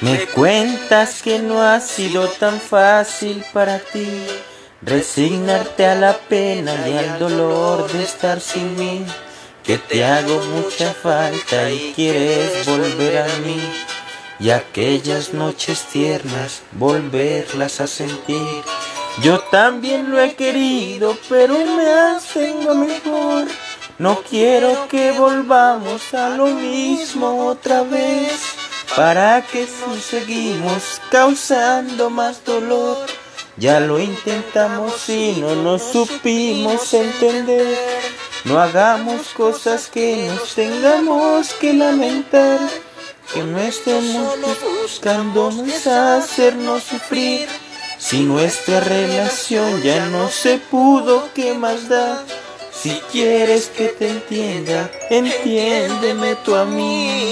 Me cuentas que no ha sido tan fácil para ti resignarte a la pena y al dolor de estar sin mí, que te hago mucha falta y quieres volver a mí, y aquellas noches tiernas volverlas a sentir. Yo también lo he querido, pero me hacengo mejor. No quiero que volvamos a lo mismo otra vez. ¿Para que si seguimos causando más dolor? Ya lo intentamos y no nos supimos entender. No hagamos cosas que nos tengamos que lamentar. Que no estemos buscándonos hacernos sufrir. Si nuestra relación ya no se pudo, ¿qué más da? Si quieres que te entienda, entiéndeme tú a mí.